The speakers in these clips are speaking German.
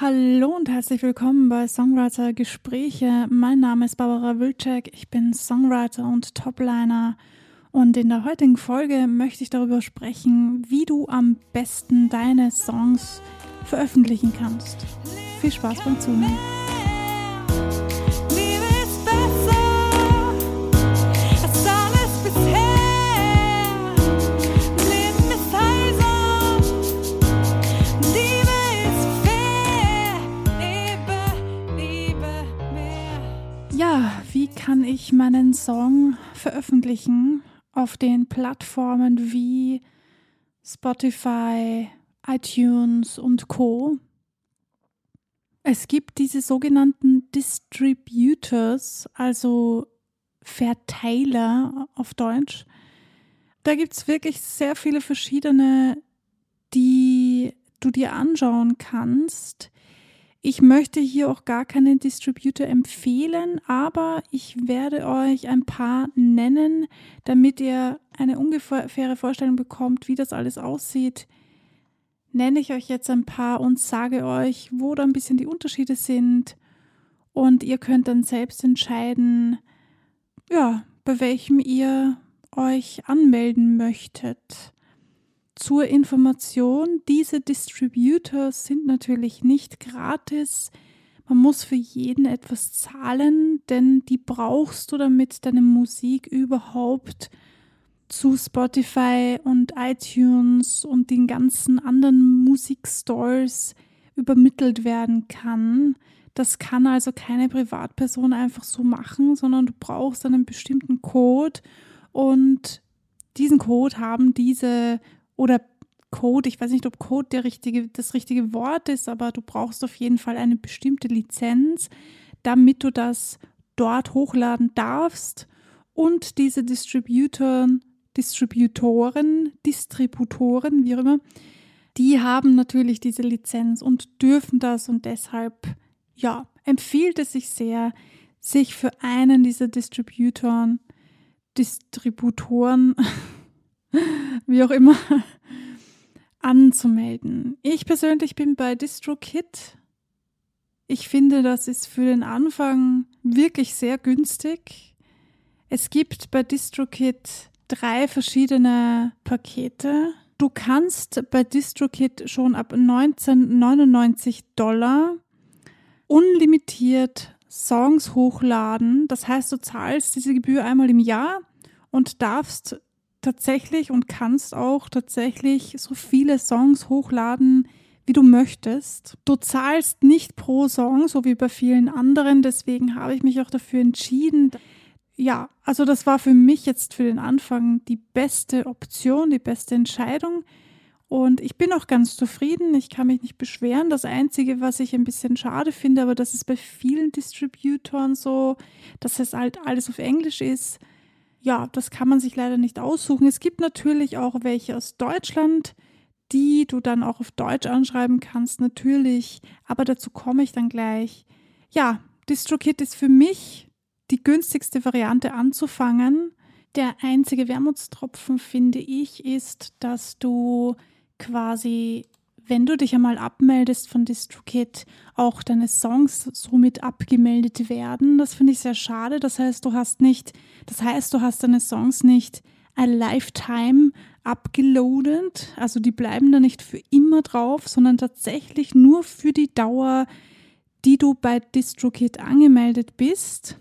Hallo und herzlich willkommen bei Songwriter Gespräche. Mein Name ist Barbara Wilczek, ich bin Songwriter und Topliner und in der heutigen Folge möchte ich darüber sprechen, wie du am besten deine Songs veröffentlichen kannst. Viel Spaß beim Zuhören. Meinen Song veröffentlichen auf den Plattformen wie Spotify, iTunes und Co. Es gibt diese sogenannten Distributors, also Verteiler auf Deutsch. Da gibt es wirklich sehr viele verschiedene, die du dir anschauen kannst. Ich möchte hier auch gar keinen Distributor empfehlen, aber ich werde euch ein paar nennen, damit ihr eine ungefähre Vorstellung bekommt, wie das alles aussieht. Nenne ich euch jetzt ein paar und sage euch, wo da ein bisschen die Unterschiede sind. Und ihr könnt dann selbst entscheiden, ja, bei welchem ihr euch anmelden möchtet. Zur Information, diese Distributors sind natürlich nicht gratis. Man muss für jeden etwas zahlen, denn die brauchst du, damit deine Musik überhaupt zu Spotify und iTunes und den ganzen anderen Musikstores übermittelt werden kann. Das kann also keine Privatperson einfach so machen, sondern du brauchst einen bestimmten Code und diesen Code haben diese oder Code, ich weiß nicht, ob Code richtige, das richtige Wort ist, aber du brauchst auf jeden Fall eine bestimmte Lizenz, damit du das dort hochladen darfst. Und diese Distributoren, Distributoren, Distributoren, wie auch immer, die haben natürlich diese Lizenz und dürfen das und deshalb, ja, empfiehlt es sich sehr, sich für einen dieser Distributoren, Distributoren wie auch immer, anzumelden. Ich persönlich bin bei DistroKit. Ich finde, das ist für den Anfang wirklich sehr günstig. Es gibt bei DistroKit drei verschiedene Pakete. Du kannst bei DistroKit schon ab 1999 Dollar unlimitiert Songs hochladen. Das heißt, du zahlst diese Gebühr einmal im Jahr und darfst tatsächlich und kannst auch tatsächlich so viele Songs hochladen, wie du möchtest. Du zahlst nicht pro Song, so wie bei vielen anderen, deswegen habe ich mich auch dafür entschieden. Ja, also das war für mich jetzt für den Anfang die beste Option, die beste Entscheidung. Und ich bin auch ganz zufrieden, ich kann mich nicht beschweren. Das Einzige, was ich ein bisschen schade finde, aber das ist bei vielen Distributoren so, dass es halt alles auf Englisch ist ja, das kann man sich leider nicht aussuchen. Es gibt natürlich auch welche aus Deutschland, die du dann auch auf Deutsch anschreiben kannst, natürlich. Aber dazu komme ich dann gleich. Ja, DistroKit ist für mich die günstigste Variante anzufangen. Der einzige Wermutstropfen, finde ich, ist, dass du quasi wenn du dich einmal abmeldest von DistroKit, auch deine Songs somit abgemeldet werden. Das finde ich sehr schade. Das heißt, du hast nicht, das heißt, du hast deine Songs nicht a lifetime abgeloadet. Also die bleiben da nicht für immer drauf, sondern tatsächlich nur für die Dauer, die du bei DistroKit angemeldet bist.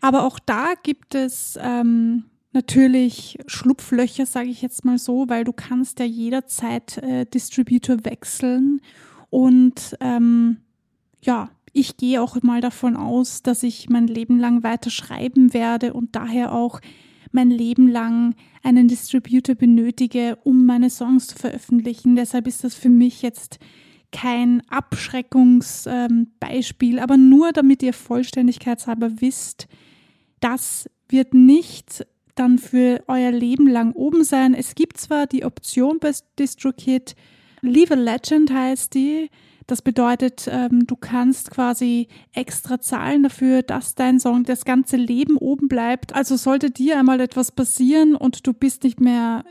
Aber auch da gibt es ähm, natürlich Schlupflöcher, sage ich jetzt mal so, weil du kannst ja jederzeit äh, Distributor wechseln. Und ähm, ja, ich gehe auch mal davon aus, dass ich mein Leben lang weiter schreiben werde und daher auch mein Leben lang einen Distributor benötige, um meine Songs zu veröffentlichen. Deshalb ist das für mich jetzt kein Abschreckungsbeispiel, ähm, aber nur damit ihr vollständigkeitshalber wisst, das wird nicht für euer Leben lang oben sein. Es gibt zwar die Option bei DistroKit, Leave a Legend heißt die. Das bedeutet, ähm, du kannst quasi extra zahlen dafür, dass dein Song das ganze Leben oben bleibt. Also sollte dir einmal etwas passieren und du bist nicht mehr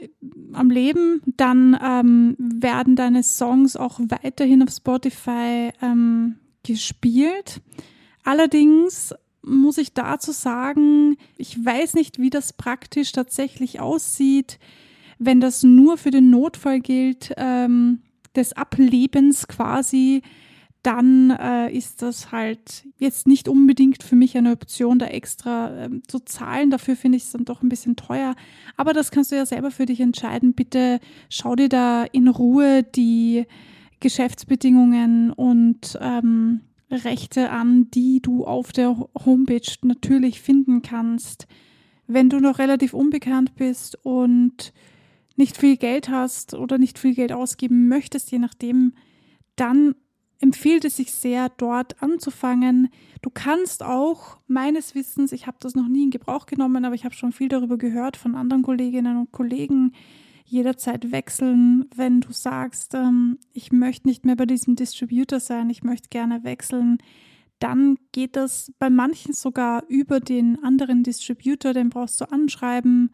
am Leben, dann ähm, werden deine Songs auch weiterhin auf Spotify ähm, gespielt. Allerdings muss ich dazu sagen, ich weiß nicht, wie das praktisch tatsächlich aussieht, wenn das nur für den Notfall gilt. Ähm, des Ablebens quasi, dann äh, ist das halt jetzt nicht unbedingt für mich eine Option, da extra ähm, zu zahlen. Dafür finde ich es dann doch ein bisschen teuer. Aber das kannst du ja selber für dich entscheiden. Bitte schau dir da in Ruhe die Geschäftsbedingungen und ähm, Rechte an, die du auf der Homepage natürlich finden kannst. Wenn du noch relativ unbekannt bist und nicht viel Geld hast oder nicht viel Geld ausgeben möchtest, je nachdem, dann empfiehlt es sich sehr, dort anzufangen. Du kannst auch meines Wissens, ich habe das noch nie in Gebrauch genommen, aber ich habe schon viel darüber gehört von anderen Kolleginnen und Kollegen, jederzeit wechseln, wenn du sagst, ähm, ich möchte nicht mehr bei diesem Distributor sein, ich möchte gerne wechseln. Dann geht das bei manchen sogar über den anderen Distributor, den brauchst du anschreiben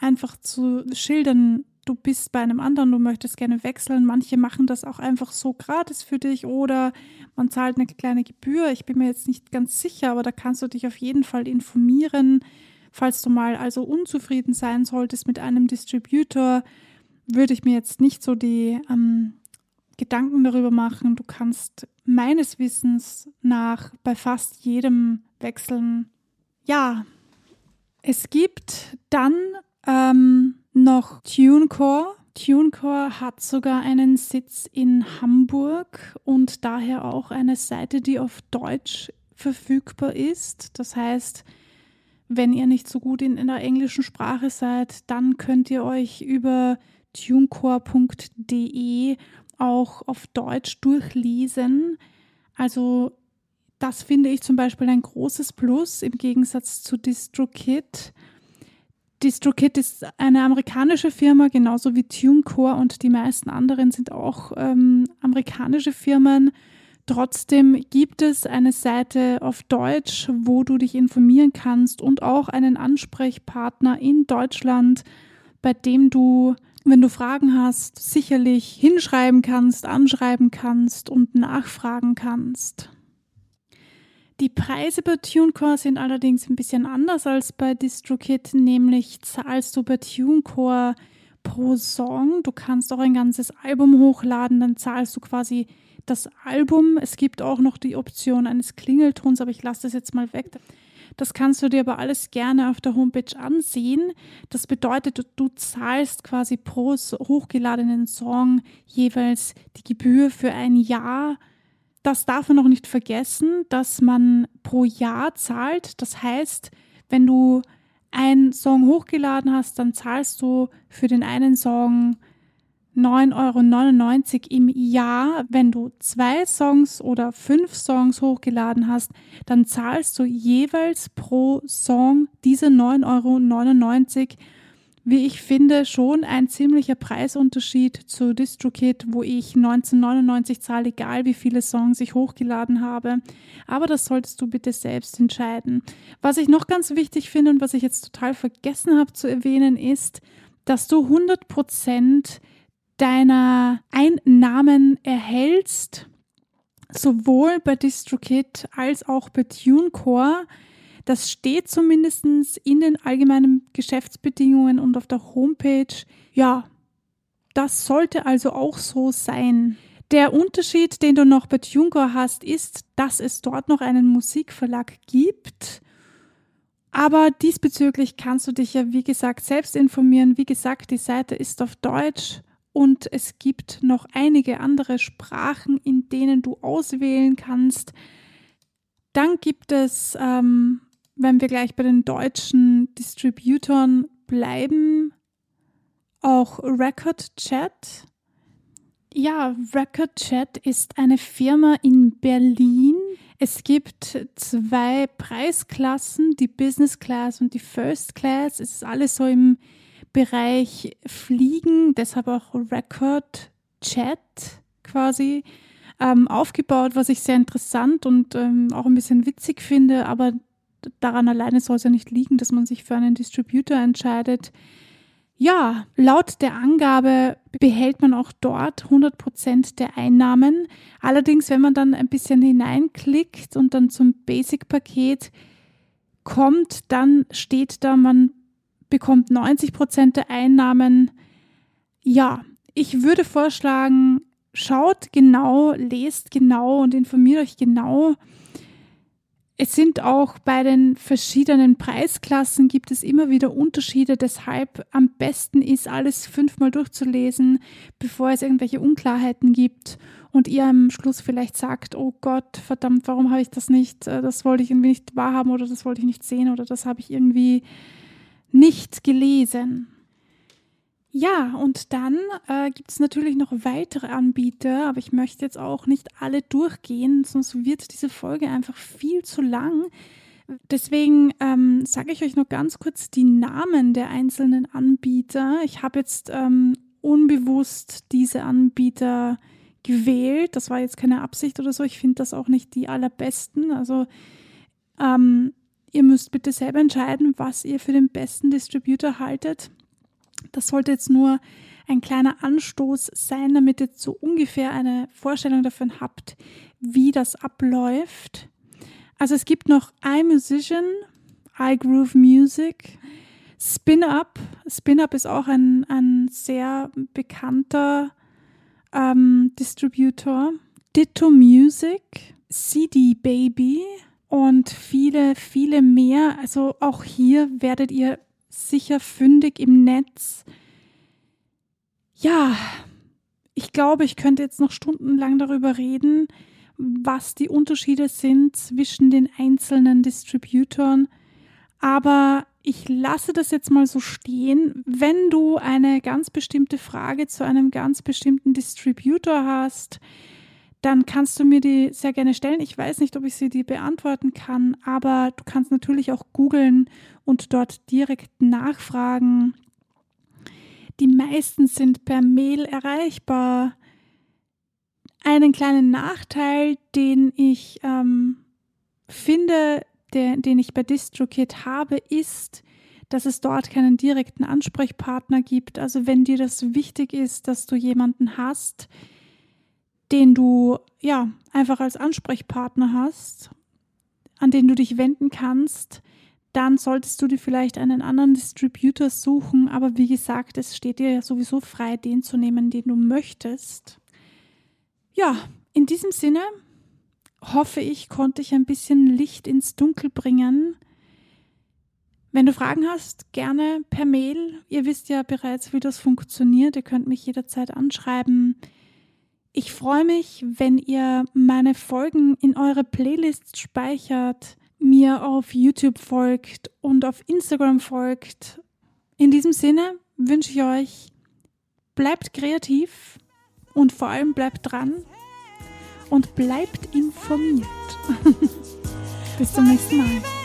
einfach zu schildern, du bist bei einem anderen, du möchtest gerne wechseln. Manche machen das auch einfach so gratis für dich oder man zahlt eine kleine Gebühr. Ich bin mir jetzt nicht ganz sicher, aber da kannst du dich auf jeden Fall informieren. Falls du mal also unzufrieden sein solltest mit einem Distributor, würde ich mir jetzt nicht so die ähm, Gedanken darüber machen. Du kannst meines Wissens nach bei fast jedem wechseln. Ja, es gibt dann ähm, noch TuneCore. TuneCore hat sogar einen Sitz in Hamburg und daher auch eine Seite, die auf Deutsch verfügbar ist. Das heißt, wenn ihr nicht so gut in, in der englischen Sprache seid, dann könnt ihr euch über tunecore.de auch auf Deutsch durchlesen. Also das finde ich zum Beispiel ein großes Plus im Gegensatz zu DistroKit. DistroKit ist eine amerikanische Firma, genauso wie TuneCore und die meisten anderen sind auch ähm, amerikanische Firmen. Trotzdem gibt es eine Seite auf Deutsch, wo du dich informieren kannst und auch einen Ansprechpartner in Deutschland, bei dem du, wenn du Fragen hast, sicherlich hinschreiben kannst, anschreiben kannst und nachfragen kannst. Die Preise bei TuneCore sind allerdings ein bisschen anders als bei DistroKit, nämlich zahlst du bei TuneCore pro Song. Du kannst auch ein ganzes Album hochladen, dann zahlst du quasi das Album. Es gibt auch noch die Option eines Klingeltons, aber ich lasse das jetzt mal weg. Das kannst du dir aber alles gerne auf der Homepage ansehen. Das bedeutet, du zahlst quasi pro hochgeladenen Song jeweils die Gebühr für ein Jahr das darf man noch nicht vergessen, dass man pro Jahr zahlt. Das heißt, wenn du einen Song hochgeladen hast, dann zahlst du für den einen Song 9,99 Euro im Jahr. Wenn du zwei Songs oder fünf Songs hochgeladen hast, dann zahlst du jeweils pro Song diese 9,99 Euro wie ich finde, schon ein ziemlicher Preisunterschied zu DistroKid, wo ich 1999 zahle, egal wie viele Songs ich hochgeladen habe. Aber das solltest du bitte selbst entscheiden. Was ich noch ganz wichtig finde und was ich jetzt total vergessen habe zu erwähnen, ist, dass du 100 Prozent deiner Einnahmen erhältst, sowohl bei DistroKid als auch bei TuneCore. Das steht zumindest in den allgemeinen Geschäftsbedingungen und auf der Homepage. Ja, das sollte also auch so sein. Der Unterschied, den du noch bei TuneCore hast, ist, dass es dort noch einen Musikverlag gibt. Aber diesbezüglich kannst du dich ja, wie gesagt, selbst informieren. Wie gesagt, die Seite ist auf Deutsch und es gibt noch einige andere Sprachen, in denen du auswählen kannst. Dann gibt es ähm, wenn wir gleich bei den deutschen Distributoren bleiben, auch Record Chat. Ja, Record Chat ist eine Firma in Berlin. Es gibt zwei Preisklassen, die Business Class und die First Class. Es ist alles so im Bereich Fliegen, deshalb auch Record Chat quasi ähm, aufgebaut, was ich sehr interessant und ähm, auch ein bisschen witzig finde, aber daran alleine soll es ja nicht liegen, dass man sich für einen Distributor entscheidet. Ja, laut der Angabe behält man auch dort 100 Prozent der Einnahmen. Allerdings, wenn man dann ein bisschen hineinklickt und dann zum Basic-Paket kommt, dann steht da, man bekommt 90 Prozent der Einnahmen. Ja, ich würde vorschlagen, schaut genau, lest genau und informiert euch genau. Es sind auch bei den verschiedenen Preisklassen gibt es immer wieder Unterschiede, deshalb am besten ist, alles fünfmal durchzulesen, bevor es irgendwelche Unklarheiten gibt und ihr am Schluss vielleicht sagt, oh Gott, verdammt, warum habe ich das nicht, äh, das wollte ich irgendwie nicht wahrhaben oder das wollte ich nicht sehen oder das habe ich irgendwie nicht gelesen. Ja, und dann äh, gibt es natürlich noch weitere Anbieter, aber ich möchte jetzt auch nicht alle durchgehen, sonst wird diese Folge einfach viel zu lang. Deswegen ähm, sage ich euch noch ganz kurz die Namen der einzelnen Anbieter. Ich habe jetzt ähm, unbewusst diese Anbieter gewählt. Das war jetzt keine Absicht oder so. Ich finde das auch nicht die allerbesten. Also ähm, ihr müsst bitte selber entscheiden, was ihr für den besten Distributor haltet. Das sollte jetzt nur ein kleiner Anstoß sein, damit ihr so ungefähr eine Vorstellung davon habt, wie das abläuft. Also es gibt noch iMusician, iGroove Music, Spin Up. Spin Up ist auch ein, ein sehr bekannter ähm, Distributor. Ditto Music, CD Baby und viele, viele mehr. Also auch hier werdet ihr sicher fündig im Netz. Ja, ich glaube, ich könnte jetzt noch stundenlang darüber reden, was die Unterschiede sind zwischen den einzelnen Distributoren. Aber ich lasse das jetzt mal so stehen. Wenn du eine ganz bestimmte Frage zu einem ganz bestimmten Distributor hast, dann kannst du mir die sehr gerne stellen. Ich weiß nicht, ob ich sie dir beantworten kann, aber du kannst natürlich auch googeln und dort direkt nachfragen. Die meisten sind per Mail erreichbar. Einen kleinen Nachteil, den ich ähm, finde, der, den ich bei DistroKit habe, ist, dass es dort keinen direkten Ansprechpartner gibt. Also wenn dir das wichtig ist, dass du jemanden hast, den du ja einfach als Ansprechpartner hast, an den du dich wenden kannst, dann solltest du dir vielleicht einen anderen Distributor suchen. Aber wie gesagt, es steht dir ja sowieso frei, den zu nehmen, den du möchtest. Ja, in diesem Sinne hoffe ich, konnte ich ein bisschen Licht ins Dunkel bringen. Wenn du Fragen hast, gerne per Mail. Ihr wisst ja bereits, wie das funktioniert. Ihr könnt mich jederzeit anschreiben. Ich freue mich, wenn ihr meine Folgen in eure Playlist speichert, mir auf YouTube folgt und auf Instagram folgt. In diesem Sinne wünsche ich euch, bleibt kreativ und vor allem bleibt dran und bleibt informiert. Bis zum nächsten Mal.